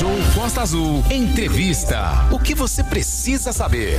Show Costa Azul. Entrevista. O que você precisa saber?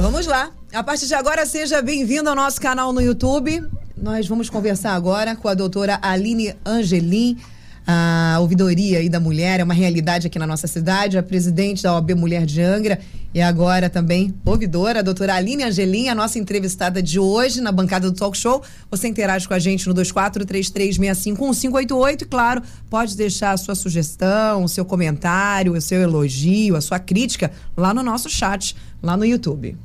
Vamos lá. A partir de agora, seja bem-vindo ao nosso canal no YouTube. Nós vamos conversar agora com a doutora Aline Angelim. A ouvidoria aí da mulher é uma realidade aqui na nossa cidade. A presidente da OAB Mulher de Angra e agora também ouvidora, a doutora Aline Angelim, a nossa entrevistada de hoje na bancada do Talk Show. Você interage com a gente no 2433651588 e, claro, pode deixar a sua sugestão, o seu comentário, o seu elogio, a sua crítica lá no nosso chat, lá no YouTube.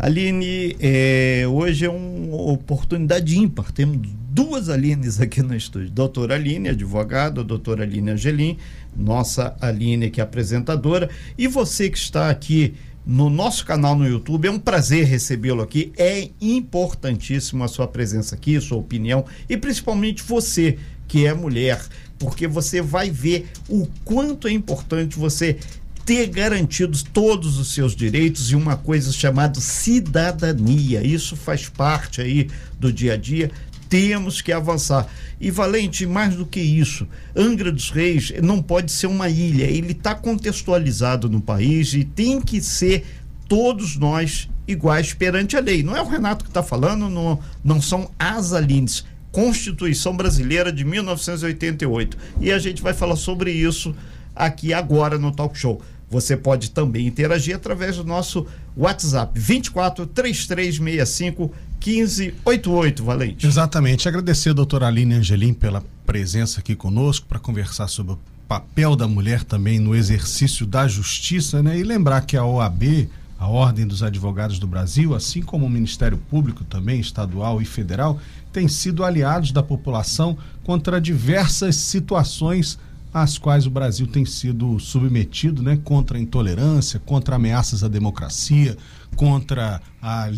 Aline, é, hoje é uma oportunidade ímpar. Temos duas Alines aqui no estúdio. Doutora Aline, advogada, doutora Aline Angelim, nossa Aline, que é apresentadora, e você que está aqui no nosso canal no YouTube. É um prazer recebê-lo aqui. É importantíssimo a sua presença aqui, sua opinião e principalmente você que é mulher, porque você vai ver o quanto é importante você ter garantidos todos os seus direitos e uma coisa chamada cidadania. Isso faz parte aí do dia a dia temos que avançar. E Valente, mais do que isso, Angra dos Reis não pode ser uma ilha, ele está contextualizado no país e tem que ser todos nós iguais perante a lei. Não é o Renato que está falando, não, não são as Alines. Constituição Brasileira de 1988. E a gente vai falar sobre isso aqui agora no Talk Show. Você pode também interagir através do nosso WhatsApp 24 3365 1588, Valente. Exatamente. Agradecer a doutora Aline Angelim pela presença aqui conosco para conversar sobre o papel da mulher também no exercício da justiça, né? E lembrar que a OAB, a Ordem dos Advogados do Brasil, assim como o Ministério Público também, estadual e federal, tem sido aliados da população contra diversas situações às quais o Brasil tem sido submetido, né, contra a intolerância, contra ameaças à democracia, contra a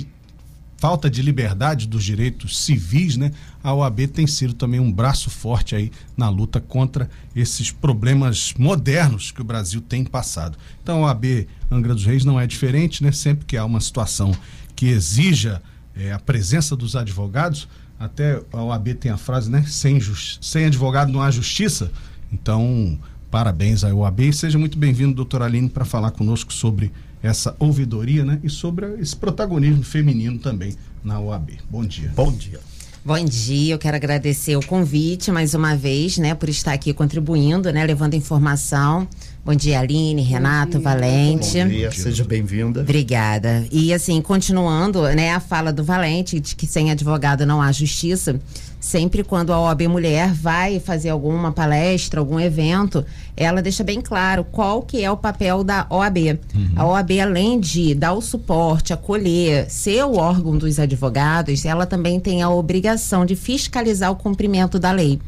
falta de liberdade dos direitos civis, né? A OAB tem sido também um braço forte aí na luta contra esses problemas modernos que o Brasil tem passado. Então a OAB Angra dos Reis não é diferente, né? Sempre que há uma situação que exija é, a presença dos advogados, até a OAB tem a frase, né? Sem, sem advogado não há justiça. Então, parabéns à OAB e seja muito bem-vindo, doutor Aline, para falar conosco sobre essa ouvidoria né? e sobre esse protagonismo feminino também na OAB. Bom dia. Bom dia. Bom dia, eu quero agradecer o convite mais uma vez, né, por estar aqui contribuindo, né, levando informação. Bom dia, Aline, Renato, dia. Valente. Bom dia, seja bem-vinda. Obrigada. E assim, continuando, né, a fala do Valente de que sem advogado não há justiça sempre quando a OAB Mulher vai fazer alguma palestra, algum evento, ela deixa bem claro qual que é o papel da OAB. Uhum. A OAB, além de dar o suporte, acolher, ser o órgão dos advogados, ela também tem a obrigação de fiscalizar o cumprimento da lei.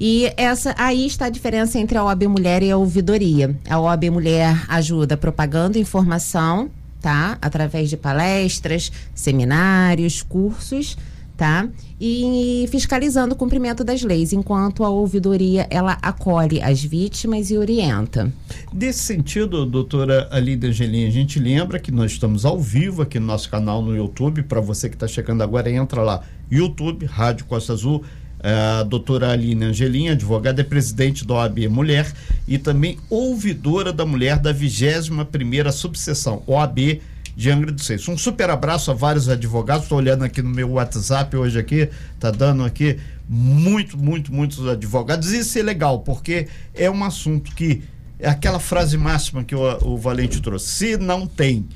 E essa aí está a diferença entre a OAB Mulher e a ouvidoria. A OAB Mulher ajuda propagando informação, tá? Através de palestras, seminários, cursos tá? E fiscalizando o cumprimento das leis, enquanto a ouvidoria ela acolhe as vítimas e orienta. Desse sentido, doutora Alida Angelim, a gente lembra que nós estamos ao vivo aqui no nosso canal no YouTube. Para você que está chegando agora, entra lá, YouTube, Rádio Costa Azul. A doutora Aline Angelim, advogada, é presidente da OAB Mulher e também ouvidora da mulher da 21 primeira subseção, OAB de Angra dos Reis. Um super abraço a vários advogados. Estou olhando aqui no meu WhatsApp hoje aqui, tá dando aqui muito, muito, muitos advogados. Isso é legal, porque é um assunto que é aquela frase máxima que o, o Valente trouxe. Se não tem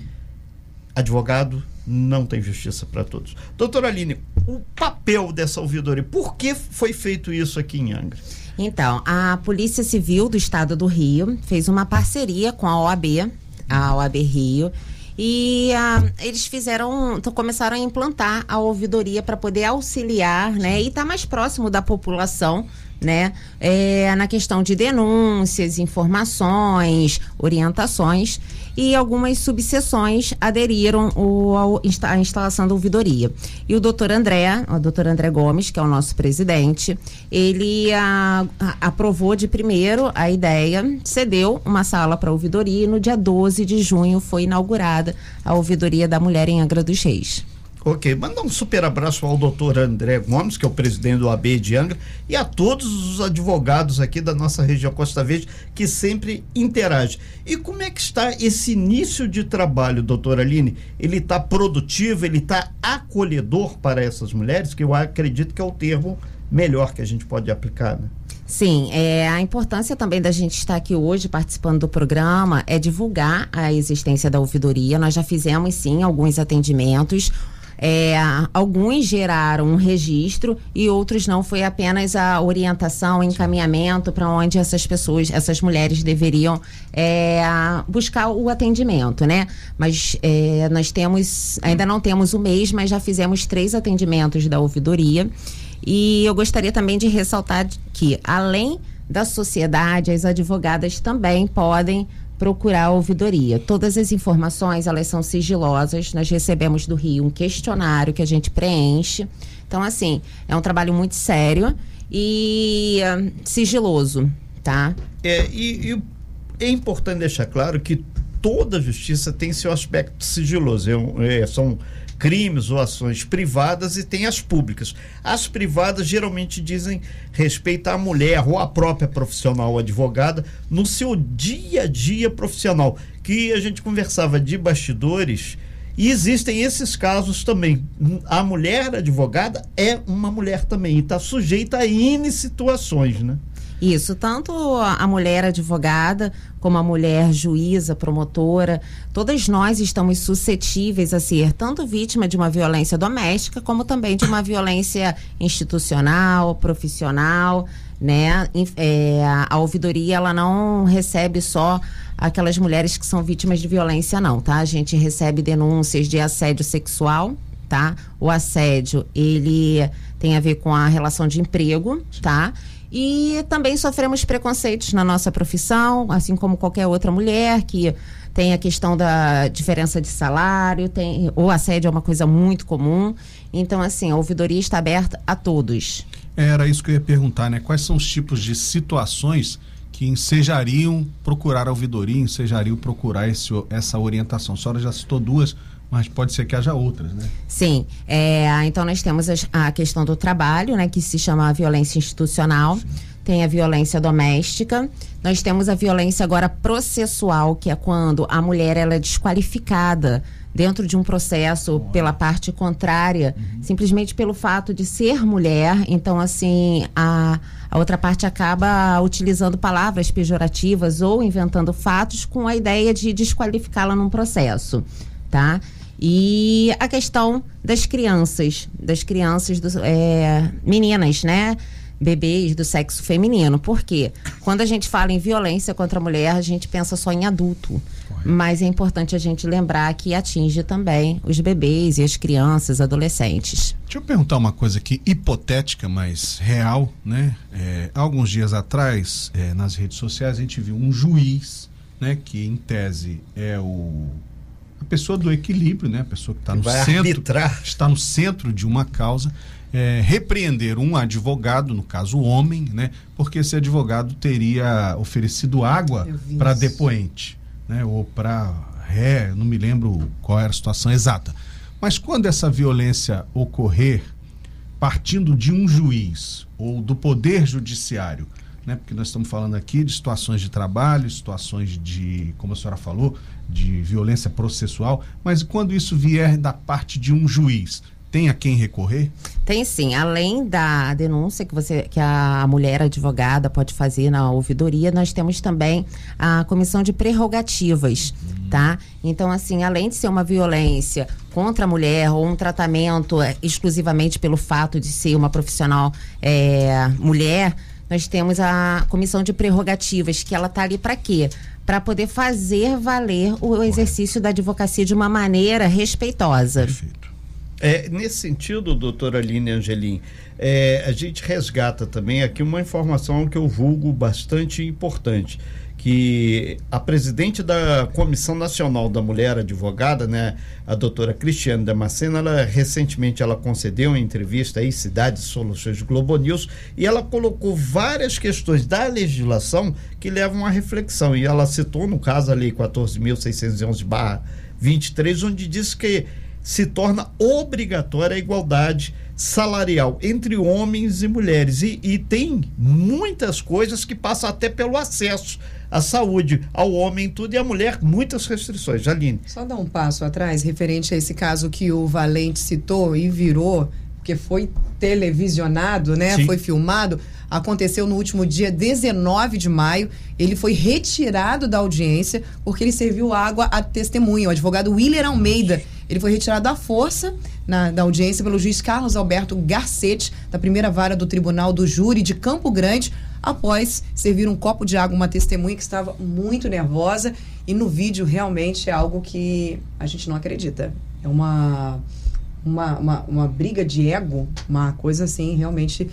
advogado, não tem justiça para todos. Doutora Aline, o papel dessa ouvidoria, por que foi feito isso aqui em Angra? Então, a Polícia Civil do Estado do Rio fez uma parceria com a OAB, a OAB Rio, e uh, eles fizeram, começaram a implantar a ouvidoria para poder auxiliar, né? E estar tá mais próximo da população né? É, na questão de denúncias, informações, orientações e algumas subseções aderiram o, à instalação da ouvidoria. E o doutor André, o doutor André Gomes, que é o nosso presidente, ele a, a, aprovou de primeiro a ideia, cedeu uma sala para a ouvidoria e no dia 12 de junho foi inaugurada a ouvidoria da mulher em Angra dos Reis. Ok, mandar um super abraço ao doutor André Gomes, que é o presidente do AB de Angra, e a todos os advogados aqui da nossa região Costa Verde, que sempre interagem. E como é que está esse início de trabalho, doutora Aline? Ele está produtivo, ele está acolhedor para essas mulheres, que eu acredito que é o termo melhor que a gente pode aplicar, né? Sim, é, a importância também da gente estar aqui hoje participando do programa é divulgar a existência da ouvidoria. Nós já fizemos, sim, alguns atendimentos. É, alguns geraram um registro e outros não. Foi apenas a orientação, encaminhamento para onde essas pessoas, essas mulheres deveriam é, buscar o atendimento, né? Mas é, nós temos, ainda não temos o mês, mas já fizemos três atendimentos da ouvidoria. E eu gostaria também de ressaltar que, além da sociedade, as advogadas também podem procurar a ouvidoria. Todas as informações, elas são sigilosas. Nós recebemos do Rio um questionário que a gente preenche. Então, assim, é um trabalho muito sério e uh, sigiloso, tá? É, e, e, é importante deixar claro que toda justiça tem seu aspecto sigiloso. É, é, são crimes ou ações privadas e tem as públicas. As privadas geralmente dizem respeito à mulher ou à própria profissional advogada no seu dia a dia profissional, que a gente conversava de bastidores. E existem esses casos também. A mulher advogada é uma mulher também e está sujeita a N situações, né? Isso, tanto a mulher advogada como a mulher juíza, promotora, todas nós estamos suscetíveis a ser tanto vítima de uma violência doméstica como também de uma violência institucional, profissional, né? É, a ouvidoria ela não recebe só aquelas mulheres que são vítimas de violência, não, tá? A gente recebe denúncias de assédio sexual, tá? O assédio ele tem a ver com a relação de emprego, tá? E também sofremos preconceitos na nossa profissão, assim como qualquer outra mulher que tem a questão da diferença de salário, tem o assédio é uma coisa muito comum. Então, assim, a ouvidoria está aberta a todos. Era isso que eu ia perguntar, né? Quais são os tipos de situações que ensejariam procurar a ouvidoria, ensejariam procurar esse, essa orientação? A senhora já citou duas, mas pode ser que haja outras, né? Sim. É, então nós temos a questão do trabalho, né, que se chama violência institucional. Sim. Tem a violência doméstica. Nós temos a violência agora processual, que é quando a mulher ela é desqualificada dentro de um processo pela parte contrária, uhum. simplesmente pelo fato de ser mulher. Então, assim, a, a outra parte acaba utilizando palavras pejorativas ou inventando fatos com a ideia de desqualificá-la num processo, tá? E a questão das crianças, das crianças, do, é, meninas, né? Bebês do sexo feminino. Por quê? Quando a gente fala em violência contra a mulher, a gente pensa só em adulto. Correto. Mas é importante a gente lembrar que atinge também os bebês e as crianças, adolescentes. Deixa eu perguntar uma coisa aqui, hipotética, mas real, né? É, alguns dias atrás, é, nas redes sociais, a gente viu um juiz, né? Que em tese é o a pessoa do equilíbrio, né? A pessoa que está no centro, arbitrar. está no centro de uma causa, é, repreender um advogado, no caso o homem, né? Porque esse advogado teria oferecido água para depoente, né? Ou para ré, não me lembro qual era a situação exata. Mas quando essa violência ocorrer, partindo de um juiz ou do poder judiciário, né? Porque nós estamos falando aqui de situações de trabalho, situações de, como a senhora falou, de violência processual, mas quando isso vier da parte de um juiz, tem a quem recorrer? Tem sim. Além da denúncia que você, que a mulher advogada pode fazer na ouvidoria, nós temos também a comissão de prerrogativas, uhum. tá? Então, assim, além de ser uma violência contra a mulher ou um tratamento é, exclusivamente pelo fato de ser uma profissional é, mulher, nós temos a comissão de prerrogativas, que ela está ali para quê? Para poder fazer valer o exercício da advocacia de uma maneira respeitosa. Perfeito. É, nesse sentido, doutora Aline Angelim, é, a gente resgata também aqui uma informação que eu julgo bastante importante que a presidente da Comissão Nacional da Mulher Advogada, né, a doutora Cristiane Damasceno, ela recentemente ela concedeu uma entrevista aí, Cidades Soluções Globo News, e ela colocou várias questões da legislação que levam à reflexão. E ela citou, no caso, a Lei 14.611-23, onde diz que se torna obrigatória a igualdade salarial entre homens e mulheres. E, e tem muitas coisas que passam até pelo acesso à saúde, ao homem tudo, e à mulher muitas restrições. Aline. Só dar um passo atrás, referente a esse caso que o Valente citou e virou, porque foi televisionado, né? Sim. Foi filmado. Aconteceu no último dia 19 de maio. Ele foi retirado da audiência porque ele serviu água a testemunha. O advogado Willer Almeida. Ele foi retirado à força na, da audiência pelo juiz Carlos Alberto Garcetti, da primeira vara do Tribunal do Júri de Campo Grande, após servir um copo de água a uma testemunha que estava muito nervosa. E no vídeo realmente é algo que a gente não acredita. É uma uma, uma, uma briga de ego, uma coisa assim realmente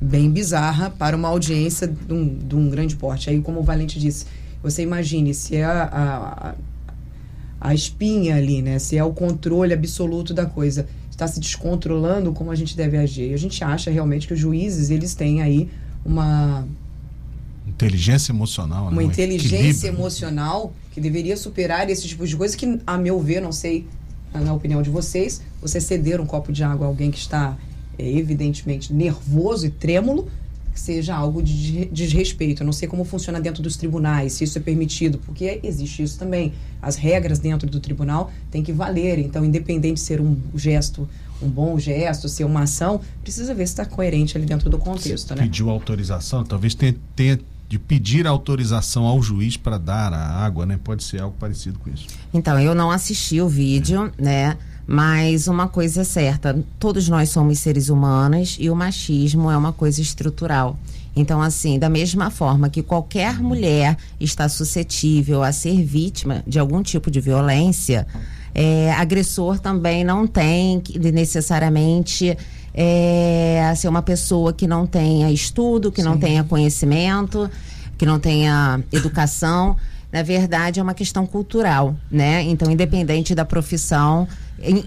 bem bizarra para uma audiência de um, de um grande porte. Aí, como o Valente disse, você imagine se é a, a, a espinha ali, né? Se é o controle absoluto da coisa, está se descontrolando, como a gente deve agir. E a gente acha realmente que os juízes, eles têm aí uma, Inteligência emocional, né? uma Um inteligência emocional que deveria superar esse tipo de coisa que, a meu ver, não sei, na opinião de vocês, você ceder um copo de água a alguém que está é, evidentemente nervoso e trêmulo, seja algo de de desrespeito. Eu não sei como funciona dentro dos tribunais, se isso é permitido, porque existe isso também. As regras dentro do tribunal têm que valer. Então, independente de ser um gesto, um bom gesto, ser uma ação, precisa ver se está coerente ali dentro do contexto, né? Pediu autorização, talvez tenha, tenha de pedir autorização ao juiz para dar a água, né? Pode ser algo parecido com isso. Então, eu não assisti o vídeo, né? Mas uma coisa é certa, todos nós somos seres humanos e o machismo é uma coisa estrutural. Então, assim, da mesma forma que qualquer mulher está suscetível a ser vítima de algum tipo de violência, é, agressor também não tem necessariamente é, ser uma pessoa que não tenha estudo, que não tenha conhecimento, que não tenha educação. Na verdade, é uma questão cultural, né? Então, independente da profissão,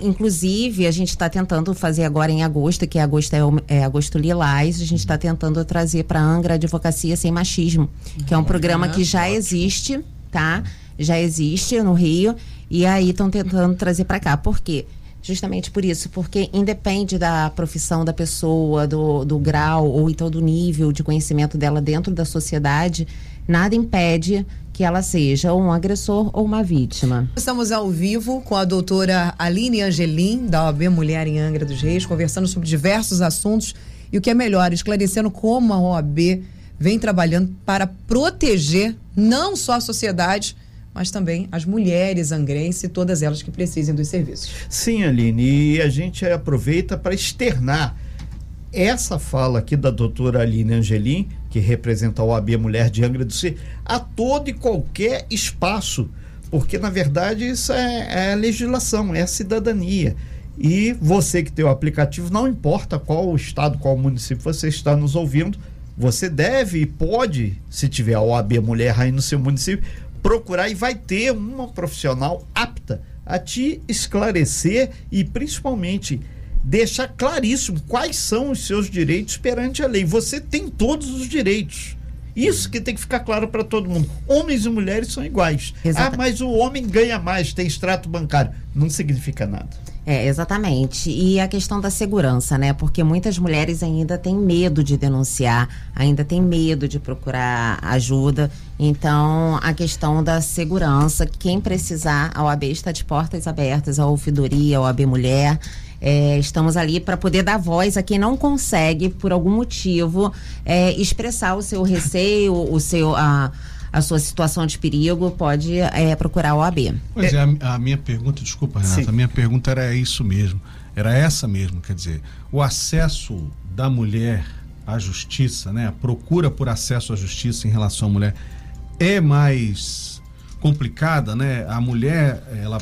inclusive, a gente está tentando fazer agora em agosto, que agosto é, o- é agosto lilás, a gente está tentando trazer para a Angra Advocacia Sem Machismo, que é um programa que já existe, tá? Já existe no Rio, e aí estão tentando trazer para cá. Por quê? Justamente por isso, porque independe da profissão da pessoa, do, do grau ou então do nível de conhecimento dela dentro da sociedade, nada impede que ela seja um agressor ou uma vítima. Estamos ao vivo com a doutora Aline Angelim, da OAB Mulher em Angra dos Reis, conversando sobre diversos assuntos e o que é melhor, esclarecendo como a OAB vem trabalhando para proteger não só a sociedade, mas também as mulheres angrenses e todas elas que precisem dos serviços. Sim, Aline, e a gente aproveita para externar essa fala aqui da doutora Aline Angelim, que representa a OAB Mulher de Angra do Sul, a todo e qualquer espaço, porque na verdade isso é, é legislação, é cidadania. E você que tem o aplicativo, não importa qual estado, qual município você está nos ouvindo, você deve e pode, se tiver a OAB Mulher aí no seu município, procurar e vai ter uma profissional apta a te esclarecer e principalmente deixar claríssimo quais são os seus direitos perante a lei. Você tem todos os direitos. Isso que tem que ficar claro para todo mundo. Homens e mulheres são iguais. Exata- Ah, mas o homem ganha mais, tem extrato bancário. Não significa nada. É, exatamente. E a questão da segurança, né? Porque muitas mulheres ainda têm medo de denunciar, ainda têm medo de procurar ajuda. Então, a questão da segurança, quem precisar, a OAB está de portas abertas, a ouvidoria, a OAB Mulher. É, estamos ali para poder dar voz a quem não consegue, por algum motivo, é, expressar o seu receio, o seu, a, a sua situação de perigo, pode é, procurar a OAB. Pois é, a, a minha pergunta, desculpa, Renata, Sim. a minha pergunta era isso mesmo. Era essa mesmo, quer dizer, o acesso da mulher à justiça, né? A procura por acesso à justiça em relação à mulher é mais complicada, né? A mulher, ela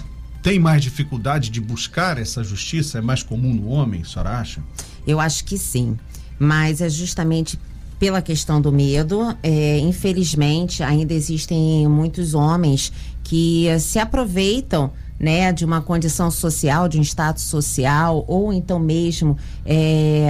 tem mais dificuldade de buscar essa justiça, é mais comum no homem, a senhora acha? Eu acho que sim. Mas é justamente pela questão do medo. é, infelizmente, ainda existem muitos homens que se aproveitam né, de uma condição social, de um status social, ou então mesmo é,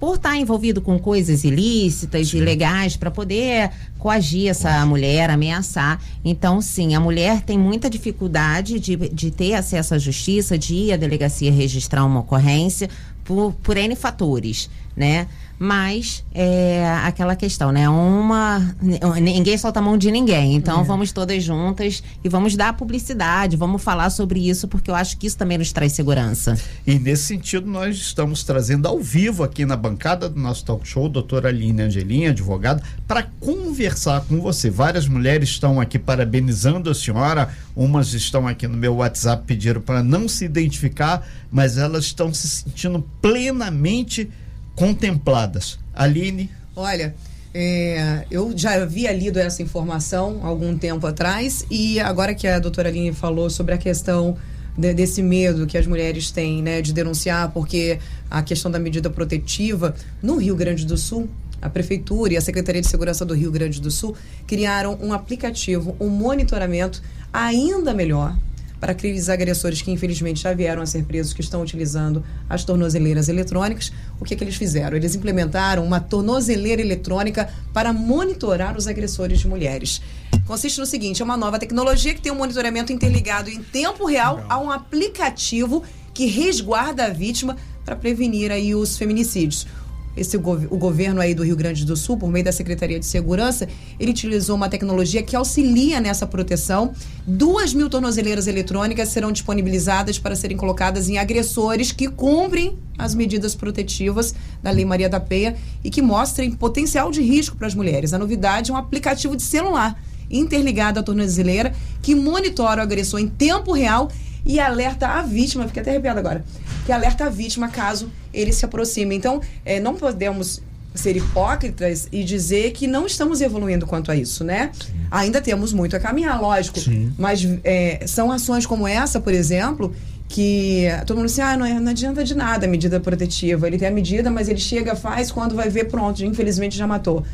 por estar envolvido com coisas ilícitas, sim. ilegais, para poder coagir essa mulher, ameaçar. Então, sim, a mulher tem muita dificuldade de, de ter acesso à justiça, de ir à delegacia registrar uma ocorrência, por, por N fatores, né? Mas é aquela questão, né? Uma. Ninguém solta a mão de ninguém. Então é. vamos todas juntas e vamos dar publicidade, vamos falar sobre isso, porque eu acho que isso também nos traz segurança. E nesse sentido, nós estamos trazendo ao vivo aqui na bancada do nosso talk show, doutora Aline Angelim, advogada, para conversar com você. Várias mulheres estão aqui parabenizando a senhora, umas estão aqui no meu WhatsApp pediram para não se identificar, mas elas estão se sentindo plenamente contempladas. Aline? Olha, é, eu já havia lido essa informação algum tempo atrás e agora que a doutora Aline falou sobre a questão de, desse medo que as mulheres têm né, de denunciar, porque a questão da medida protetiva no Rio Grande do Sul, a Prefeitura e a Secretaria de Segurança do Rio Grande do Sul criaram um aplicativo, um monitoramento ainda melhor para aqueles agressores que infelizmente já vieram a ser presos, que estão utilizando as tornozeleiras eletrônicas. O que, que eles fizeram? Eles implementaram uma tornozeleira eletrônica para monitorar os agressores de mulheres. Consiste no seguinte: é uma nova tecnologia que tem um monitoramento interligado em tempo real a um aplicativo que resguarda a vítima para prevenir aí os feminicídios esse o governo aí do Rio Grande do Sul, por meio da Secretaria de Segurança, ele utilizou uma tecnologia que auxilia nessa proteção. Duas mil tornozeleiras eletrônicas serão disponibilizadas para serem colocadas em agressores que cumprem as medidas protetivas da Lei Maria da Penha e que mostrem potencial de risco para as mulheres. A novidade é um aplicativo de celular interligado à tornozeleira que monitora o agressor em tempo real e alerta a vítima, fiquei até arrepiada agora, que alerta a vítima caso ele se aproxime. Então, é, não podemos ser hipócritas e dizer que não estamos evoluindo quanto a isso, né? Sim. Ainda temos muito a caminhar, lógico. Sim. Mas é, são ações como essa, por exemplo, que todo mundo diz assim, ah, não, é, não adianta de nada a medida protetiva. Ele tem a medida, mas ele chega, faz, quando vai ver, pronto, infelizmente já matou.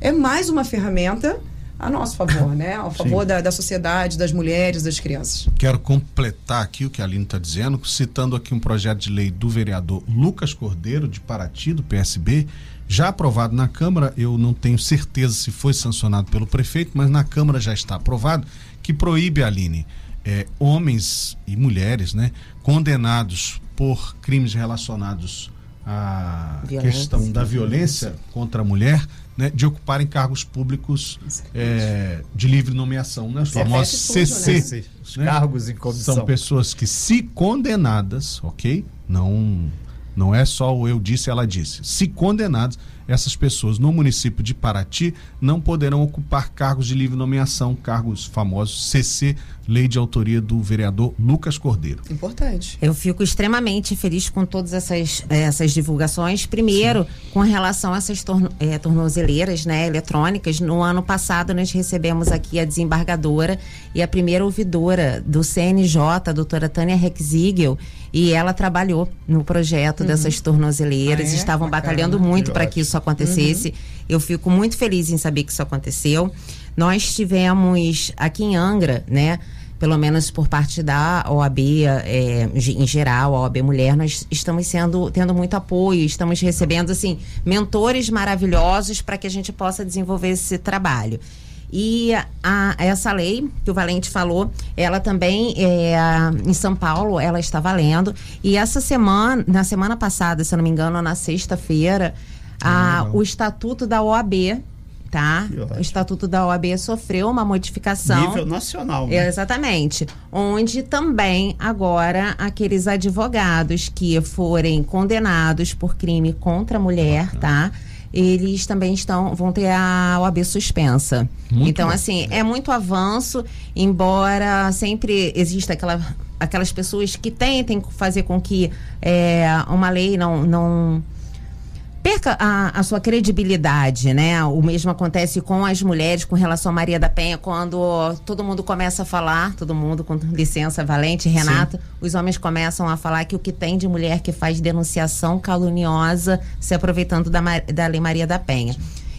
É mais uma ferramenta a nosso favor, né? Ao favor da, da, sociedade, das mulheres, das crianças. Quero completar aqui o que a Aline está dizendo, citando aqui um projeto de lei do vereador Lucas Cordeiro, de Paraty, do PSB, já aprovado na Câmara, eu não tenho certeza se foi sancionado pelo prefeito, mas na Câmara já está aprovado, que proíbe, Aline, é, homens e mulheres, né, condenados por crimes relacionados à violência. questão da violência contra a mulher, né, de ocuparem cargos públicos é, de livre nomeação, né? Os famosos CC. Né? Os né? cargos em comissão. São pessoas que, se condenadas, ok? Não, não é só o eu disse, ela disse. Se condenadas, essas pessoas no município de Paraty não poderão ocupar cargos de livre nomeação, cargos famosos CC, lei de autoria do vereador Lucas Cordeiro. Importante. Eu fico extremamente feliz com todas essas, essas divulgações. Primeiro, Sim. com relação a essas torno, é, tornozeleiras né, eletrônicas, no ano passado nós recebemos aqui a desembargadora e a primeira ouvidora do CNJ, a doutora Tânia Rexigel, e ela trabalhou no projeto uhum. dessas tornozeleiras, ah, é? estavam Bacana. batalhando muito para que isso acontecesse. Uhum. Eu fico muito feliz em saber que isso aconteceu. Nós tivemos aqui em Angra, né? Pelo menos por parte da OAB, é, em geral, a OAB Mulher, nós estamos sendo, tendo muito apoio, estamos recebendo, assim, mentores maravilhosos para que a gente possa desenvolver esse trabalho. E a, essa lei que o Valente falou, ela também é, em São Paulo, ela está valendo. E essa semana, na semana passada, se eu não me engano, na sexta-feira, ah, o estatuto da OAB tá? O Estatuto da OAB sofreu uma modificação. Nível nacional. Né? Exatamente. Onde também agora aqueles advogados que forem condenados por crime contra a mulher, tá? Eles também estão, vão ter a OAB suspensa. Muito então, bom. assim, é muito avanço, embora sempre exista aquela, aquelas pessoas que tentem fazer com que é, uma lei não, não perca a, a, sua credibilidade, né? O mesmo acontece com as mulheres com relação a Maria da Penha, quando todo mundo começa a falar, todo mundo com licença, Valente, Renato, Sim. os homens começam a falar que o que tem de mulher que faz denunciação caluniosa se aproveitando da, da Lei Maria da Penha.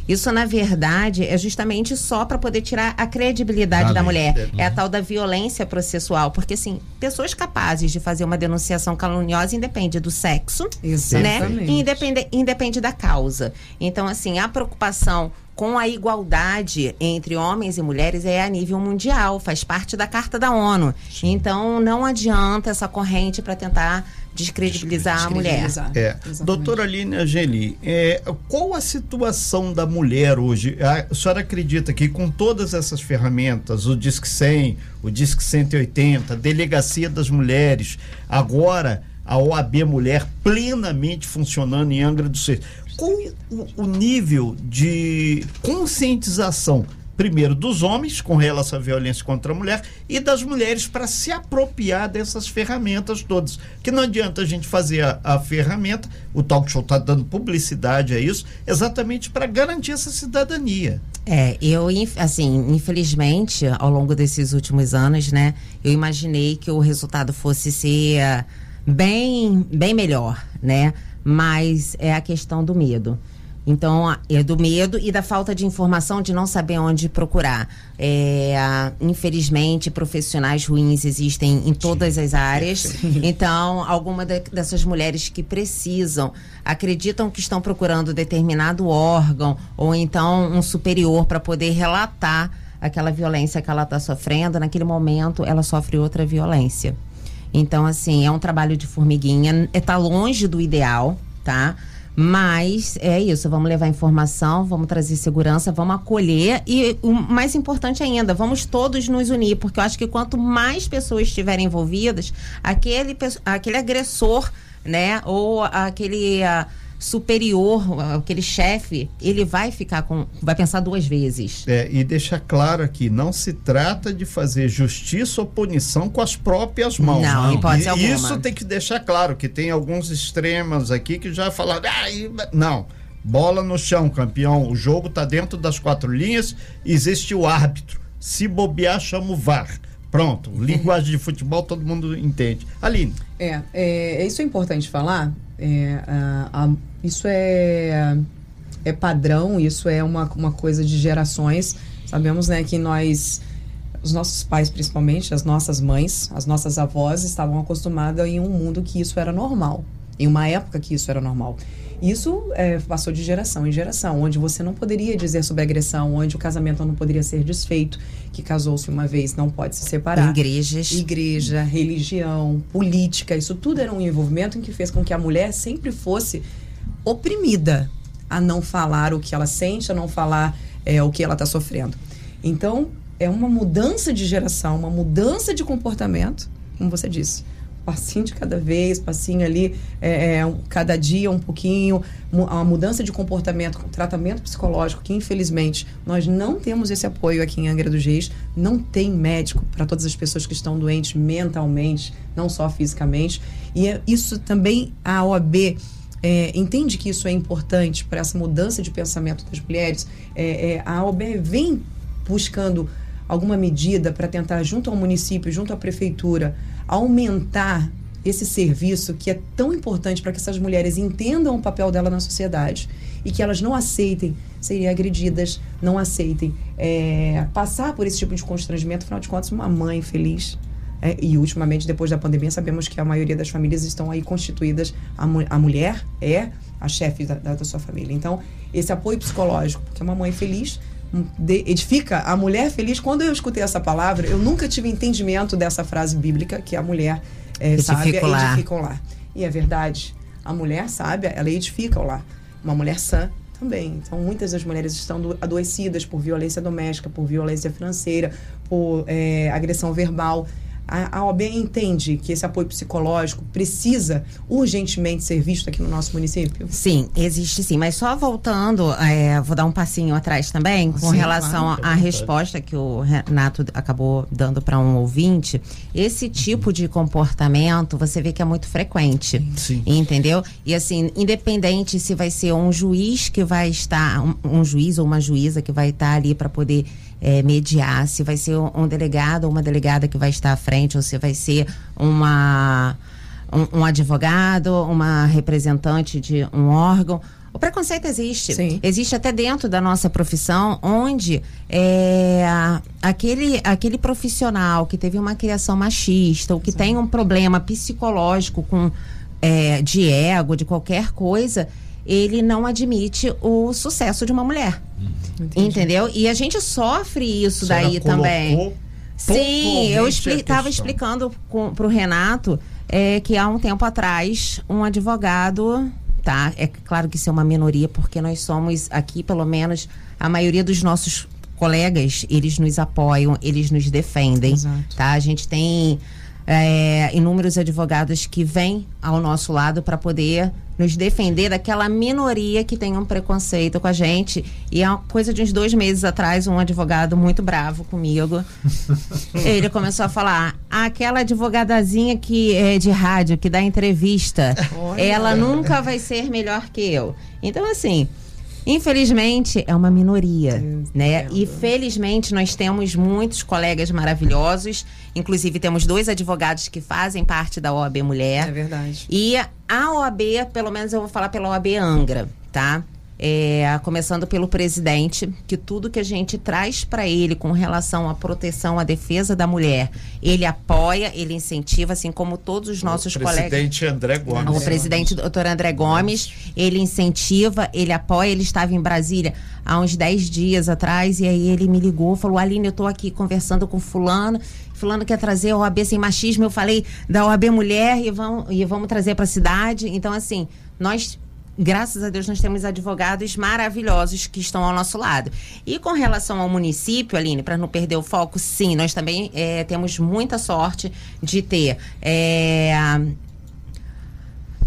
Isso, na verdade, é justamente só para poder tirar a credibilidade Da da lei. mulher. É a tal da violência processual. Porque, assim, pessoas capazes de fazer uma denunciação caluniosa independe do sexo, né? Exatamente. E independe, independe da causa. Então, assim, a preocupação com a igualdade entre homens e mulheres é a nível mundial, faz parte da Carta da ONU. Então, não adianta essa corrente para tentar descredibilizar a mulher. É. Doutora Aline Angeli, é, qual a situação da mulher hoje? A, a senhora acredita que com todas essas ferramentas, o Disque 100, o Disque 180, a Delegacia das Mulheres, agora a OAB Mulher plenamente funcionando em Angra dos Reis, qual o, o nível de conscientização primeiro dos homens com relação à violência contra a mulher e das mulheres para se apropriar dessas ferramentas todas. Que não adianta a gente fazer a, a ferramenta, o talk show está dando publicidade a isso, exatamente para garantir essa cidadania. É, eu, assim, infelizmente, ao longo desses últimos anos, né, eu imaginei que o resultado fosse ser ah, bem, bem melhor, né? Mas é a questão do medo. Então, é do medo e da falta de informação, de não saber onde procurar. É, infelizmente, profissionais ruins existem em todas as áreas. Então, alguma de- dessas mulheres que precisam, acreditam que estão procurando determinado órgão ou então um superior para poder relatar aquela violência que ela está sofrendo. Naquele momento, ela sofre outra violência. Então, assim, é um trabalho de formiguinha. Está longe do ideal, tá? Mas é isso, vamos levar informação, vamos trazer segurança, vamos acolher e o mais importante ainda, vamos todos nos unir, porque eu acho que quanto mais pessoas estiverem envolvidas, aquele, aquele agressor, né, ou aquele ah, superior, aquele chefe, ele vai ficar com, vai pensar duas vezes. É, e deixar claro aqui, não se trata de fazer justiça ou punição com as próprias mãos. Não, em hipótese E alguma. Isso tem que deixar claro, que tem alguns extremos aqui que já falaram, ah, e- não, bola no chão, campeão, o jogo tá dentro das quatro linhas, existe o árbitro, se bobear, chama o VAR. Pronto, linguagem de futebol todo mundo entende. Aline, É, é, isso é importante falar. É, a- a- isso é, é padrão, isso é uma, uma coisa de gerações. Sabemos né, que nós, os nossos pais principalmente, as nossas mães, as nossas avós estavam acostumadas em um mundo que isso era normal. Em uma época que isso era normal. Isso é, passou de geração em geração, onde você não poderia dizer sobre agressão, onde o casamento não poderia ser desfeito, que casou-se uma vez não pode se separar Igrejas. igreja, religião, política, isso tudo era um envolvimento em que fez com que a mulher sempre fosse oprimida a não falar o que ela sente, a não falar é, o que ela está sofrendo. Então, é uma mudança de geração, uma mudança de comportamento, como você disse. Passinho de cada vez, passinho ali, é, é, cada dia um pouquinho, uma mudança de comportamento, tratamento psicológico, que infelizmente nós não temos esse apoio aqui em Angra dos Reis, não tem médico para todas as pessoas que estão doentes mentalmente, não só fisicamente. E é- isso também a OAB é, entende que isso é importante para essa mudança de pensamento das mulheres. É, é, a OAB vem buscando alguma medida para tentar, junto ao município, junto à prefeitura, aumentar esse serviço que é tão importante para que essas mulheres entendam o papel dela na sociedade e que elas não aceitem serem agredidas, não aceitem é, passar por esse tipo de constrangimento. Afinal de contas, uma mãe feliz é, e ultimamente, depois da pandemia, sabemos que a maioria das famílias estão aí constituídas. A, mu- a mulher é a chefe da, da- da sua família. Então, esse apoio psicológico, porque uma mãe feliz edifica a mulher feliz. Quando eu escutei essa palavra, eu nunca tive entendimento dessa frase bíblica que a mulher é, sábia edifica o lar. E é verdade. A mulher sábia, ela edifica o lar. Uma mulher sã também. Então, muitas das mulheres estão do- adoecidas por violência doméstica, por violência financeira, por é, agressão verbal. A, a OAB entende que esse apoio psicológico precisa urgentemente ser visto aqui no nosso município? Sim, existe sim. Mas só voltando, é, vou dar um passinho atrás também, com Sim, relação claro, à resposta que o Renato acabou dando para um ouvinte. Esse tipo de comportamento você vê que é muito frequente. Sim. Entendeu? E assim, independente se vai ser um juiz que vai estar, um, um juiz ou uma juíza que vai estar ali para poder é, mediar, se vai ser um, delegado ou uma delegada que vai estar à frente, ou se vai ser uma um, um advogado, uma representante de um órgão. O preconceito existe. Sim. Existe até dentro da nossa profissão, onde é, aquele, aquele profissional que teve uma criação machista, ou que tem um problema psicológico com é, de ego, de qualquer coisa, ele não admite o sucesso de uma mulher. Entendeu? E a gente sofre isso daí também. Sim, eu estava explicando para o Renato é, que há um tempo atrás um advogado, tá? É claro que isso é uma minoria, porque nós somos aqui, pelo menos, a maioria dos nossos colegas, eles nos apoiam, eles nos defendem, Exato. tá? A gente tem é, inúmeros advogados que vêm ao nosso lado para poder nos defender daquela minoria que tem um preconceito com a gente. E é uma coisa de uns dois meses atrás, um advogado muito bravo comigo. ele começou a falar: aquela advogadazinha que é de rádio, que dá entrevista, Olha. ela nunca vai ser melhor que eu. Então, assim. Infelizmente é uma minoria, né? E felizmente nós temos muitos colegas maravilhosos, inclusive temos dois advogados que fazem parte da OAB Mulher. É verdade. E a OAB, pelo menos eu vou falar pela OAB Angra, tá? É, começando pelo presidente, que tudo que a gente traz para ele com relação à proteção, à defesa da mulher, ele apoia, ele incentiva, assim como todos os nossos o colegas. presidente André Gomes. O presidente doutor André Gomes, ele incentiva, ele apoia, ele estava em Brasília há uns 10 dias atrás, e aí ele me ligou, falou, Aline, eu tô aqui conversando com fulano, fulano quer trazer a OAB sem machismo, eu falei da OAB Mulher e vamos, e vamos trazer para a cidade. Então, assim, nós graças a Deus nós temos advogados maravilhosos que estão ao nosso lado. E com relação ao município, Aline, para não perder o foco, sim, nós também eh, temos muita sorte de ter eh,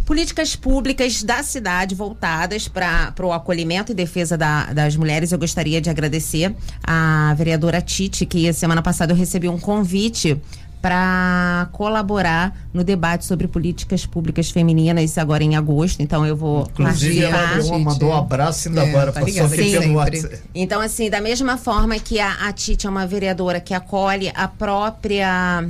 políticas públicas da cidade voltadas para o acolhimento e defesa da- das mulheres. Eu gostaria de agradecer a vereadora Tite, que semana passada eu recebi um convite para colaborar no debate sobre políticas públicas femininas agora em agosto. Então eu vou Inclusive, ela mandou um abraço ainda É, agora tá WhatsApp. Então, assim, da mesma forma que a, a Tite é uma vereadora que acolhe a própria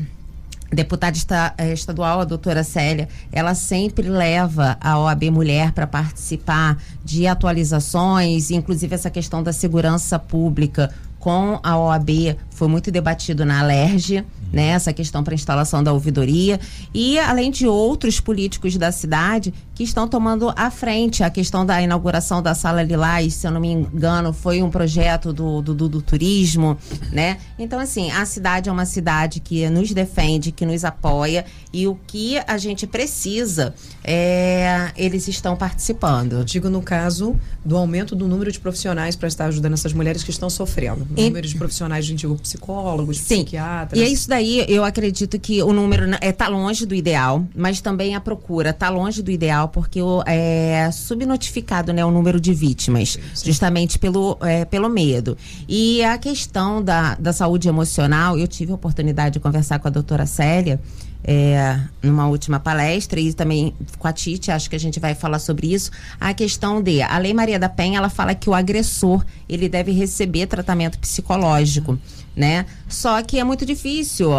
deputada eh, estadual, a doutora Célia, ela sempre leva a OAB Mulher para participar de atualizações, inclusive essa questão da segurança pública com a OAB foi muito debatido na Alerj, né, essa questão para instalação da ouvidoria e além de outros políticos da cidade que estão tomando à frente a questão da inauguração da Sala Lilás, se eu não me engano, foi um projeto do, do, do- do turismo, né? Então, assim, a cidade é uma cidade que nos defende, que nos apoia e o que a gente precisa, é, eles estão participando. Digo no caso do aumento do número de profissionais para estar ajudando essas mulheres que estão sofrendo. O E- número de profissionais, de digo, psicólogos, Sim. psiquiatras. E é isso daí, eu acredito que o número n- é, tá longe do ideal, mas também a procura tá longe do ideal, porque o, é subnotificado né, o número de vítimas, justamente pelo, é, pelo medo. E a questão da, da saúde emocional, eu tive a oportunidade de conversar com a doutora Célia. É, numa última palestra e também com a Tite, acho que a gente vai falar sobre isso, a questão de a Lei Maria da Penha, ela fala que o agressor, ele deve receber tratamento psicológico, né? Só que é muito difícil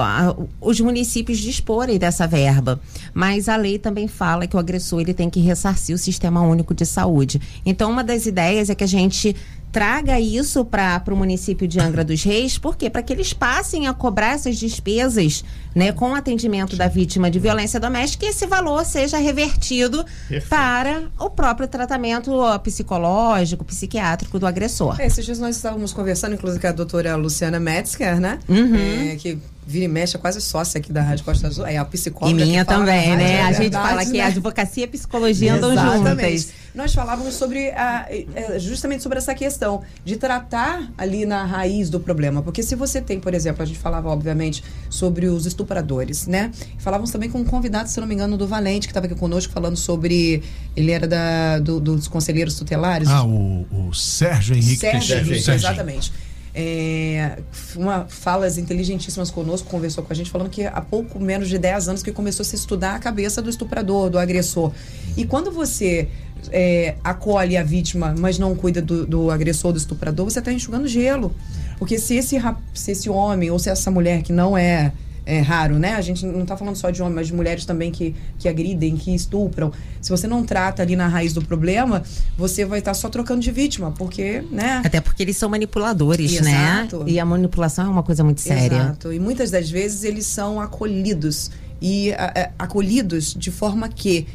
os municípios disporem dessa verba, mas a lei também fala que o agressor ele tem que ressarcir o Sistema Único de Saúde. Então, uma das ideias é que a gente traga isso para o município de Angra dos Reis, por quê? Para que eles passem a cobrar essas despesas, né, com o atendimento da vítima de violência doméstica e esse valor seja revertido Perfeito. para o próprio tratamento psicológico, psiquiátrico do agressor. É, esses dias nós estávamos conversando, inclusive, com a doutora Luciana Metzger, né? Uhum. É, que vira e mexe, é quase sócia aqui da Rádio Costa Azul. É a E psicóloga. minha que fala na também, né? a gente verdade, fala que né? a advocacia e a psicologia andam Exatamente. juntas. Nós falávamos sobre a, é, justamente sobre essa questão de tratar ali na raiz do problema. Porque se você tem, por exemplo, a gente falava, obviamente, sobre os estupradores, né? Falávamos também com um convidado, se não me engano, do Valente, que estava aqui conosco, falando sobre. Ele era da, do- dos conselheiros tutelares. Ah, o, o Sérgio Henrique Sérgio Teixeira. Henrique, Serginho. exatamente. É, uma falas inteligentíssimas conosco, conversou com a gente, falando que há pouco menos de 10 anos que começou a se estudar a cabeça do estuprador, do agressor. E quando você é, acolhe a vítima, mas não cuida do, do agressor, do estuprador, você está enxugando gelo. Porque se esse, se esse homem ou se essa mulher que não é, é raro, né? A gente não está falando só de homens, mas de mulheres também que, que agridem, que estupram. Se você não trata ali na raiz do problema, você vai estar tá só trocando de vítima, porque, né? Até porque eles são manipuladores, Exato. né? E a manipulação é uma coisa muito séria. Exato. E muitas das vezes eles são acolhidos e a, a, acolhidos de forma que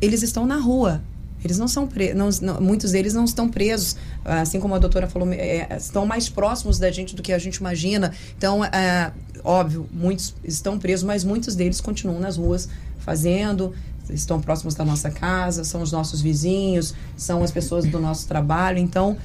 eles estão na rua. Eles não são presos, muitos deles não estão presos, assim como a doutora falou, é, estão mais próximos da gente do que a gente imagina. Então, é, óbvio, muitos estão presos, mas muitos deles continuam nas ruas fazendo, estão próximos da nossa casa, são os nossos vizinhos, são as pessoas do nosso trabalho. Então,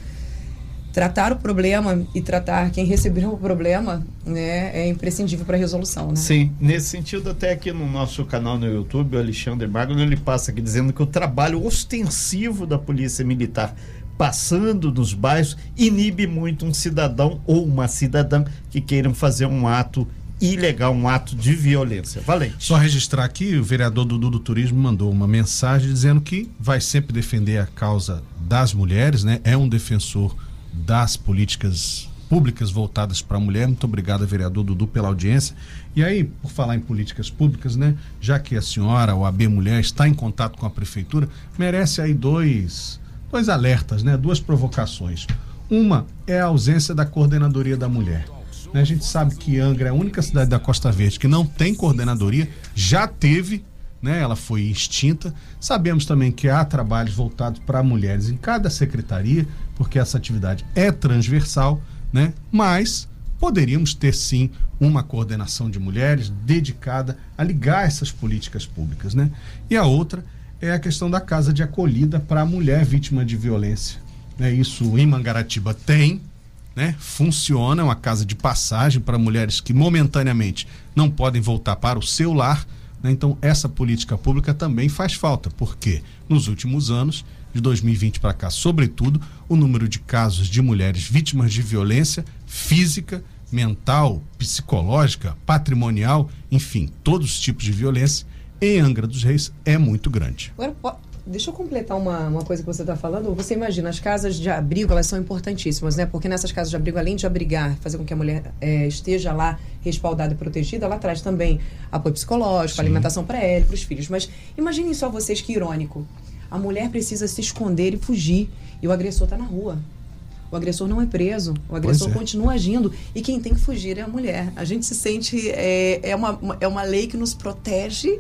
tratar o problema e tratar quem recebeu o problema né, é imprescindível para a resolução. Né? Sim, nesse sentido, até aqui no nosso canal no YouTube, o Alexandre Magno, ele passa aqui dizendo que o trabalho ostensivo da Polícia Militar passando nos bairros inibe muito um cidadão ou uma cidadã que queiram fazer um ato ilegal, um ato de violência. Valente. Só registrar aqui, o vereador Dudu do Turismo mandou uma mensagem dizendo que vai sempre defender a causa das mulheres, né? É um defensor das políticas públicas voltadas para a mulher. Muito obrigado, vereador Dudu, pela audiência. E aí, por falar em políticas públicas, né? Já que a senhora, o AB Mulher, está em contato com a prefeitura, merece aí dois, dois alertas, né? Duas provocações. Uma é a ausência da coordenadoria da mulher. Né? A gente sabe que Angra é a única cidade da Costa Verde que não tem coordenadoria, já teve, né? Ela foi extinta. Sabemos também que há trabalhos voltados para mulheres em cada secretaria, porque essa atividade é transversal, né? Mas poderíamos ter sim uma coordenação de mulheres dedicada a ligar essas políticas públicas, né? E a outra é a questão da casa de acolhida para a mulher vítima de violência. Né? Isso em Mangaratiba tem, né? Funciona, é uma casa de passagem para mulheres que momentaneamente não podem voltar para o seu lar. Né? Então, essa política pública também faz falta, porque nos últimos anos de 2020 para cá, sobretudo, o número de casos de mulheres vítimas de violência física, mental, psicológica, patrimonial, enfim, todos os tipos de violência em Angra dos Reis é muito grande. Agora, deixa eu completar uma, uma coisa que você está falando. Você imagina, as casas de abrigo, elas são importantíssimas, né? Porque nessas casas de abrigo, além de abrigar, fazer com que a mulher é, esteja lá respaldada e protegida, ela traz também apoio psicológico, Sim. alimentação para ela, para os filhos. Mas imaginem só vocês que irônico. A mulher precisa se esconder e fugir. E o agressor está na rua. O agressor não é preso, o agressor é. continua agindo e quem tem que fugir é a mulher. A gente se sente é, é, uma, é uma lei que nos protege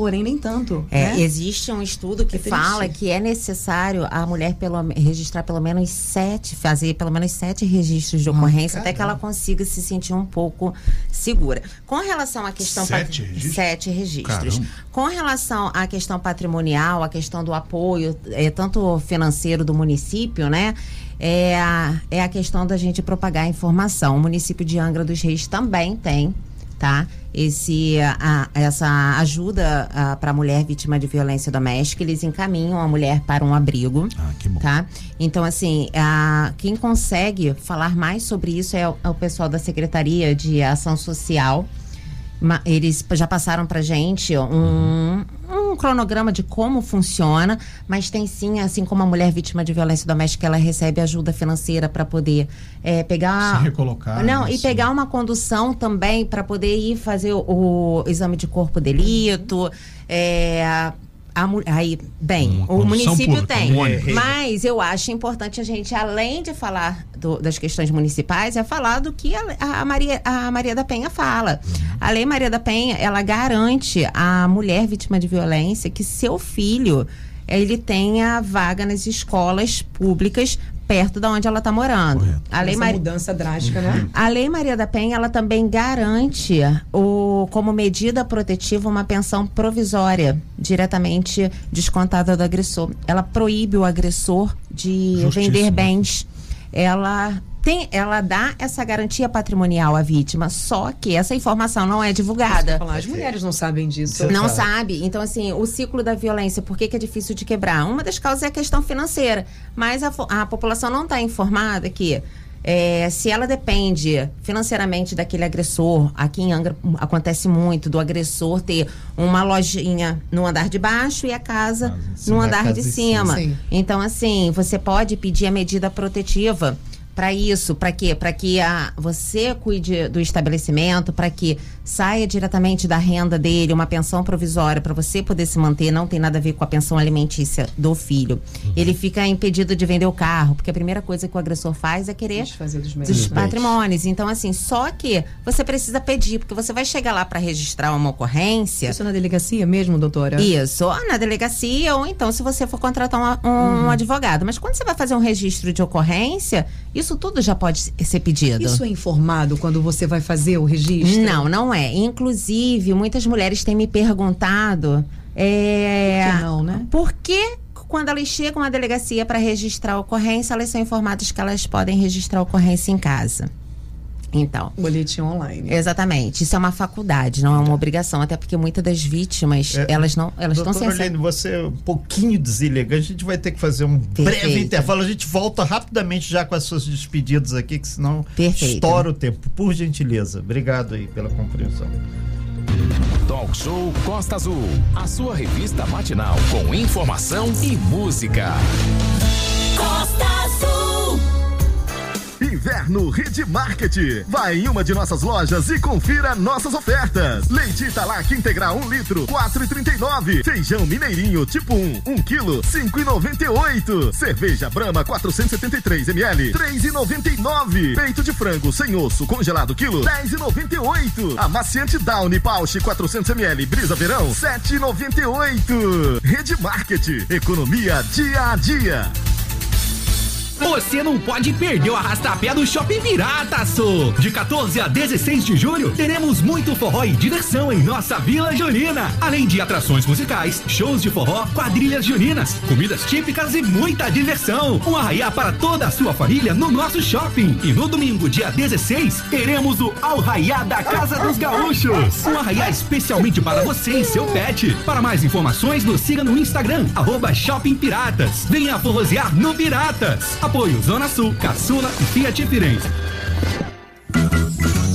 porém nem tanto. É, né? Existe um estudo que é fala que é necessário a mulher pelo, registrar pelo menos sete, fazer pelo menos sete registros de ocorrência ah, até que ela consiga se sentir um pouco segura. Com relação à questão sete registros? sete registros. Caramba. Com relação à questão patrimonial, a questão do apoio, é, tanto financeiro do município, né? É a, é a questão da gente propagar a informação. O município de Angra dos Reis também tem tá? Esse, a, essa ajuda para a mulher vítima de violência doméstica, eles encaminham a mulher para um abrigo, ah, que bom. tá? Então, assim, a, quem consegue falar mais sobre isso é o, é o pessoal da Secretaria de Ação Social, eles já passaram para gente um, um cronograma de como funciona, mas tem sim, assim como a mulher vítima de violência doméstica, ela recebe ajuda financeira para poder é, pegar. Se recolocar. Não, e pegar uma condução também para poder ir fazer o, o, exame de corpo delito. É, a, aí, bem, Uma o município pública, tem, um mas eu acho importante a gente, além de falar do, das questões municipais, é falar do que a, a, Maria, a Maria da Penha fala. Uhum. A Lei Maria da Penha, ela garante à mulher vítima de violência que seu filho ele tenha vaga nas escolas públicas perto da onde ela está morando. Correto. A lei Essa Mar... mudança drástica, né? A lei Maria da Penha, ela também garante o, como medida protetiva uma pensão provisória diretamente descontada do agressor. Ela proíbe o agressor de vender bens. Ela tem, ela dá essa garantia patrimonial à vítima, só que essa informação não é divulgada. Falar, as mulheres não sabem disso. Não sabe. Então, assim, o ciclo da violência, por que, que, é difícil de quebrar? Uma das causas é a questão financeira, mas a, a população não está informada que é, se ela depende financeiramente daquele agressor, aqui em Angra acontece muito do agressor ter uma lojinha no andar de baixo e a casa no andar de cima. Então, assim, você pode pedir a medida protetiva para isso, para quê? Para que a, você cuide do estabelecimento, para que saia diretamente da renda dele uma pensão provisória para você poder se manter, não tem nada a ver com a pensão alimentícia do filho. Uhum. Ele fica impedido de vender o carro, porque a primeira coisa que o agressor faz é querer Desfazer dos dos patrimônios. Então, assim, só que você precisa pedir, porque você vai chegar lá para registrar uma ocorrência. Isso na delegacia mesmo, doutora? Isso, ou na delegacia, ou então se você for contratar uma- um, Uhum. advogado. Mas quando você vai fazer um registro de ocorrência, isso tudo já pode ser pedido. Isso é informado quando você vai fazer o registro? Não, não é. Inclusive, muitas mulheres têm me perguntado. É, Por que não, né? Por que quando elas chegam à delegacia para registrar a ocorrência, elas são informadas que elas podem registrar a ocorrência em casa? Então. Boletim online. Exatamente. Isso é uma faculdade, não é uma obrigação, até porque muitas das vítimas, É, elas não, elas estão sem acesso. Você é um pouquinho deselegante. A gente vai ter que fazer um breve Perfeito. intervalo. A gente volta rapidamente já com as suas despedidas aqui, que senão Perfeito. estoura o tempo. Por gentileza. Obrigado aí pela compreensão. Talk Show Costa Azul. A sua revista matinal com informação e música. Inverno Rede Market. Vai em uma de nossas lojas e confira nossas ofertas. Leite Italac integral 1 litro, 4,39. Feijão mineirinho tipo 1, 1 quilo, 5,98. Cerveja Brahma 473 ml, 3,99. Peito de frango sem osso congelado quilo, 10,98. Amaciante Downy Pouch 400 ml, Brisa Verão, 7,98. Rede Market. Economia dia a dia. Você não pode perder o arrastapé do Shopping Pirataço. De 14 a 16 de julho, teremos muito forró e diversão em nossa Vila Junina. Além de atrações musicais, shows de forró, quadrilhas juninas, comidas típicas e muita diversão. Um arraiá para toda a sua família no nosso shopping. E no domingo, dia 16, teremos o Arraiá da Casa dos Gaúchos. Um arraiá especialmente para você e seu pet. Para mais informações, nos siga no Instagram, arroba Shopping Piratas. Venha forrosear no Piratas. Apoio Zona Sul, Caçula e Fiat Firenze.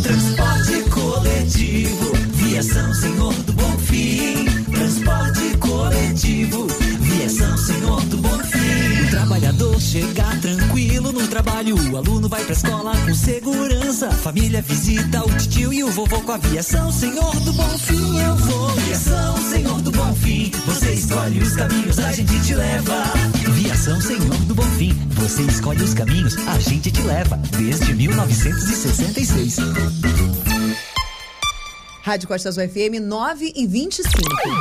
Transporte coletivo, viação Senhor do Bonfim. Transporte coletivo, viação Senhor do Bonfim. Trabalhador chega tranquilo no trabalho, o aluno vai pra escola com segurança. Família visita o tio e o vovô com a aviação Senhor do Bonfim. Eu vou, viação Senhor do Bonfim. Você escolhe os caminhos, a gente te leva. Viação Senhor do Bonfim. Você escolhe os caminhos, a gente te leva. Desde 1966. Rádio Costa Azul FM 9 e 25.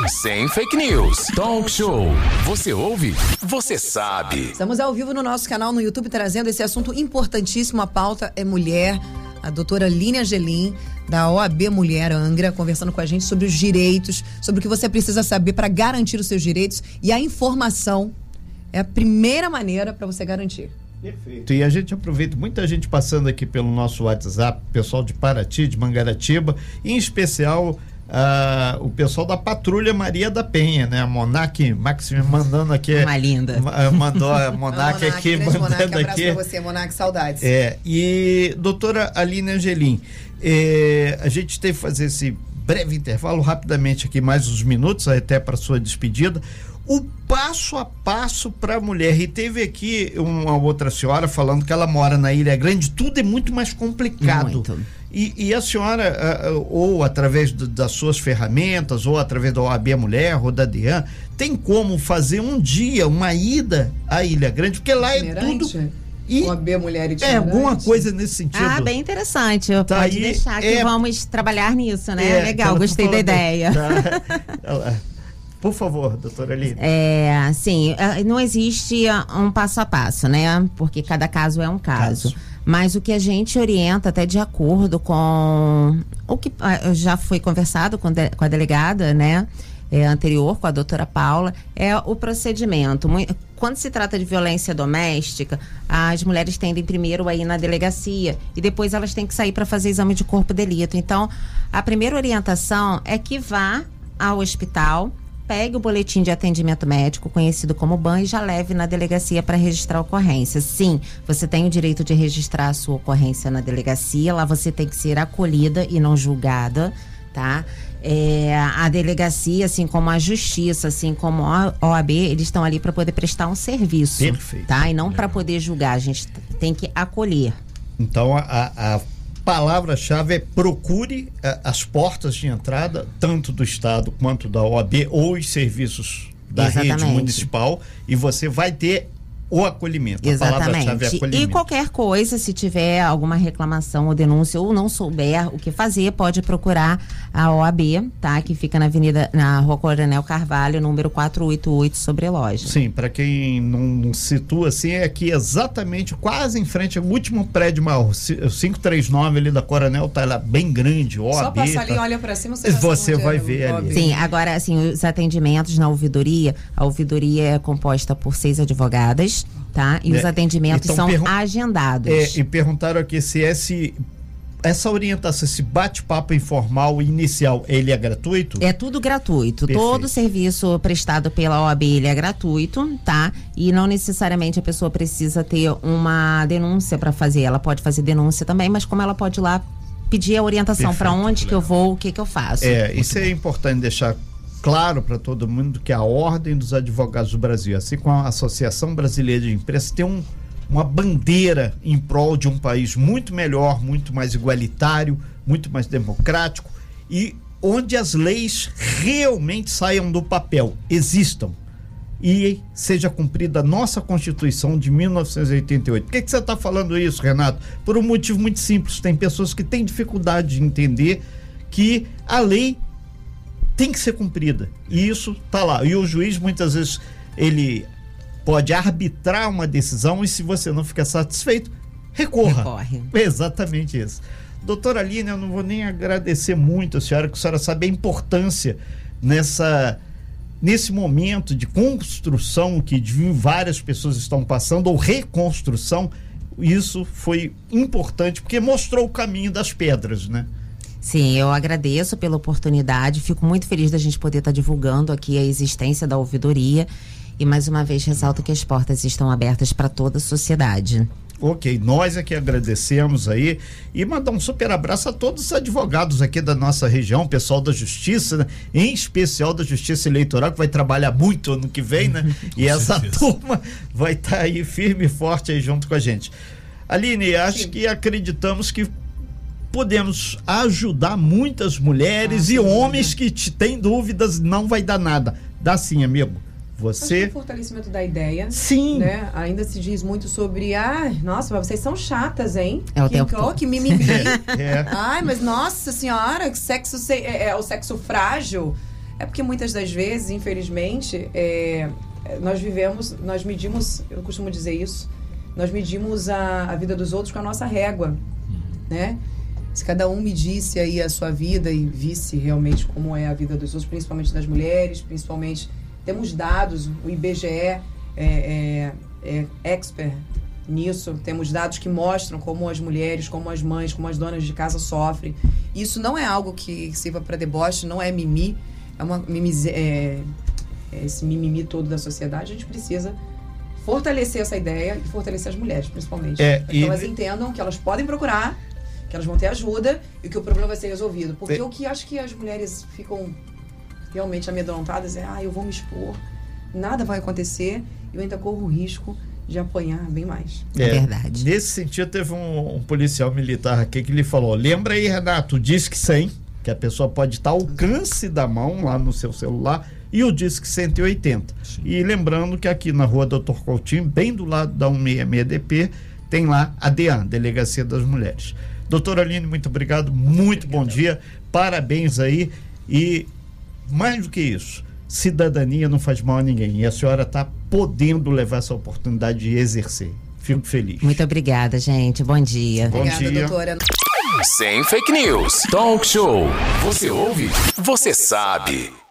Sem fake news. Talk Show. Você ouve? Você sabe. Estamos ao vivo no nosso canal no YouTube trazendo esse assunto importantíssimo. A pauta é mulher. A doutora Línia Angelim, da OAB Mulher Angra, conversando com a gente sobre os direitos, sobre o que você precisa saber para garantir os seus direitos. E a informação é a primeira maneira para você garantir. Perfeito. E a gente aproveita muita gente passando aqui pelo nosso WhatsApp, pessoal de Paraty, de Mangaratiba, em especial ah, o pessoal da Patrulha Maria da Penha, né? A Monac Maxime mandando aqui. Uma linda. Ma- Mandou a Monac aqui, grande Monac, mandando abraço aqui. pra você, Monac, saudades. É, e doutora Aline Angelim, é, a gente teve que fazer esse breve intervalo, rapidamente aqui, mais uns minutos, até para sua despedida. O passo a passo para a mulher. E teve aqui uma outra senhora falando que ela mora na Ilha Grande, tudo é muito mais complicado. Muito. E, e a senhora, ah, ah, ou através das suas ferramentas, ou através da OAB Mulher, ou da DEAN, tem como fazer um dia, uma ida à Ilha Grande? Porque lá é tudo. E OAB Mulher é Itinerante? alguma coisa nesse sentido. Ah, bem interessante. Tá Pode aí, deixar que é- vamos trabalhar nisso, né? É, Legal, gostei da ideia. Tá. Por favor, doutora Aline. É, assim, não existe ah, um passo a passo, né? Porque cada caso é um caso. Caso. Mas o que a gente orienta, até de acordo com o que ah, já foi conversado com, de- com a delegada, né? é, anterior, com a doutora Paula, é o procedimento. Quando se trata de violência doméstica, as mulheres tendem primeiro a ir na delegacia e depois elas têm que sair para fazer exame de corpo de delito. Então, a primeira orientação é que vá ao hospital, pegue o boletim de atendimento médico, conhecido como BAN, e já leve na delegacia para registrar a ocorrência. Sim, você tem o direito de registrar a sua ocorrência na delegacia, lá você tem que ser acolhida e não julgada. tá? É, a delegacia, assim como a justiça, assim como a OAB, eles estão ali para poder prestar um serviço, Perfeito. tá? E não para poder julgar. A gente tem que acolher. Então a, a palavra-chave é procure eh, as portas de entrada, tanto do Estado quanto da OAB ou os serviços da rede Exatamente. municipal, e você vai ter o acolhimento. É Exatamente. acolhimento. E qualquer coisa, se tiver alguma reclamação ou denúncia ou não souber o que fazer, pode procurar a OAB, tá? Que fica na Avenida, na Rua Coronel Carvalho, número 488, sobre loja. Sim, para quem não situa assim, é aqui exatamente, quase em frente ao último prédio maior, o ci- o 539 ali da Coronel, tá lá bem grande, OAB. Só passar ali, tá? olha pra cima, você, Você vai é ver ali. Sim, agora assim, os atendimentos na ouvidoria, a ouvidoria é composta por seis advogadas, tá? E É, os atendimentos então são agendados. É, e perguntaram aqui se esse, essa orientação, esse bate-papo informal inicial, ele é gratuito? É tudo gratuito. Perfeito. Todo serviço prestado pela OAB ele é gratuito, tá? E não necessariamente a pessoa precisa ter uma denúncia para fazer. Ela pode fazer denúncia também, mas como ela pode ir lá pedir a orientação para onde que eu vou, o que que eu faço. É, isso é importante deixar claro para todo mundo que a Ordem dos Advogados do Brasil, assim como a Associação Brasileira de Imprensa, tem um, uma bandeira em prol de um país muito melhor, muito mais igualitário, muito mais democrático e onde as leis realmente saiam do papel, existam e seja cumprida a nossa Constituição de 1988. Por que, que você está falando isso, Renato? Por um motivo muito simples. Tem pessoas que têm dificuldade de entender que a lei tem que ser cumprida. E isso tá lá. E o juiz, muitas vezes, ele pode arbitrar uma decisão e se você não ficar satisfeito, recorra. Recorre. Exatamente isso. Doutora Aline, eu não vou nem agradecer muito a senhora, que a senhora sabe a importância nessa nesse momento de construção que várias pessoas estão passando ou reconstrução, isso foi importante porque mostrou o caminho das pedras, né? Sim, eu agradeço pela oportunidade. Fico muito feliz da gente poder estar divulgando aqui a existência da ouvidoria. E mais uma vez ressalto que as portas estão abertas para toda a sociedade. Ok, nós é que agradecemos aí e mandar um super abraço a todos os advogados aqui da nossa região, pessoal da Justiça, né? em especial da Justiça Eleitoral, que vai trabalhar muito ano que vem, né? e essa turma vai estar aí firme e forte aí junto com a gente. Aline, acho que acreditamos que podemos ajudar muitas mulheres e homens que te têm dúvidas, não vai dar nada. Dá sim, amigo. Acho que Você. o fortalecimento da ideia. Sim. Né? Ainda se diz muito sobre, ah, nossa, mas vocês são chatas, hein? É o que, tempo todo. que mimimi. É. Ai, mas nossa senhora, que sexo se- é, é o sexo frágil. É porque muitas das vezes, infelizmente, é, é, nós vivemos, nós medimos, eu costumo dizer isso, nós medimos a, a vida dos outros com a nossa régua, né? Se cada um medisse aí a sua vida e visse realmente como é a vida dos outros, principalmente das mulheres, principalmente temos dados, o IBGE é, é, é expert nisso, temos dados que mostram como as mulheres, como as mães, como as donas de casa sofrem. Isso não é algo que sirva para deboche, não é mimi, é uma mimize, é, é esse mimimi todo da sociedade. A gente precisa fortalecer essa ideia e fortalecer as mulheres, principalmente. É, e- elas entendam que elas podem procurar, que elas vão ter ajuda e que o problema vai ser resolvido. Porque É. o que acho que as mulheres ficam realmente amedrontadas é, ah, eu vou me expor, nada vai acontecer e eu ainda corro o risco de apanhar bem mais. É verdade. Nesse sentido, teve um, um policial militar aqui que lhe falou: lembra aí, Renato, o Disque 100, que a pessoa pode estar ao alcance da mão lá no seu celular, e o Disque 180. E lembrando que aqui na rua Doutor Coutinho, bem do lado da 166DP, tem lá a DEAN, Delegacia das Mulheres. Doutora Aline, muito obrigado, muito bom dia, parabéns aí e mais do que isso, cidadania não faz mal a ninguém. E a senhora está podendo levar essa oportunidade de exercer. Fico feliz. Muito obrigada, gente. Bom dia. Bom Obrigada, dia. doutora. Sem fake news. Talk show. Você ouve? Você sabe.